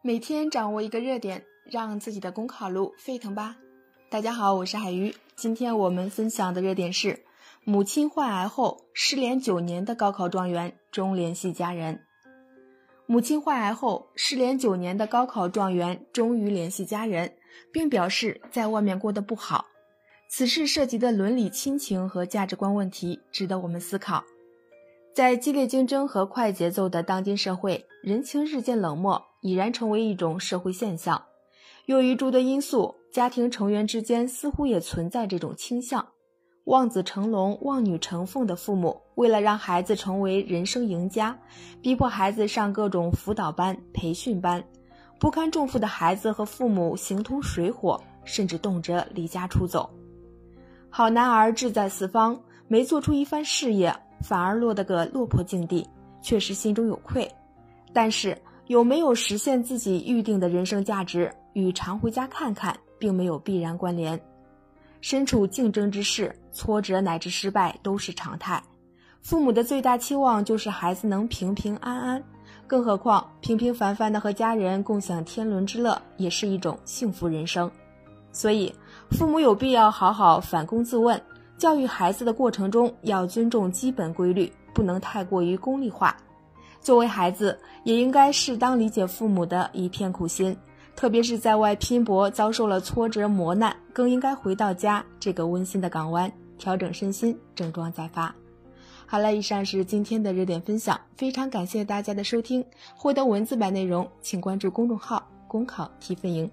每天掌握一个热点，让自己的公考路沸腾吧！大家好，我是海鱼。今天我们分享的热点是：母亲患癌后失联九年的高考状元终联系家人。母亲患癌后失联九年的高考状元终于联系家人，并表示在外面过得不好。此事涉及的伦理、亲情和价值观问题，值得我们思考。在激烈竞争和快节奏的当今社会，人情日渐冷漠已然成为一种社会现象。由于诸多因素，家庭成员之间似乎也存在这种倾向：望子成龙、望女成凤的父母，为了让孩子成为人生赢家，逼迫孩子上各种辅导班、培训班；不堪重负的孩子和父母形同水火，甚至动辄离家出走。好男儿志在四方，没做出一番事业。反而落得个落魄境地，确实心中有愧。但是有没有实现自己预定的人生价值，与常回家看看并没有必然关联。身处竞争之势，挫折乃至失败都是常态。父母的最大期望就是孩子能平平安安，更何况平平凡凡的和家人共享天伦之乐，也是一种幸福人生。所以，父母有必要好好反躬自问。教育孩子的过程中，要尊重基本规律，不能太过于功利化。作为孩子，也应该适当理解父母的一片苦心，特别是在外拼搏遭受了挫折磨难，更应该回到家这个温馨的港湾，调整身心，整装再发。好了，以上是今天的热点分享，非常感谢大家的收听。获得文字版内容，请关注公众号“公考提分营”。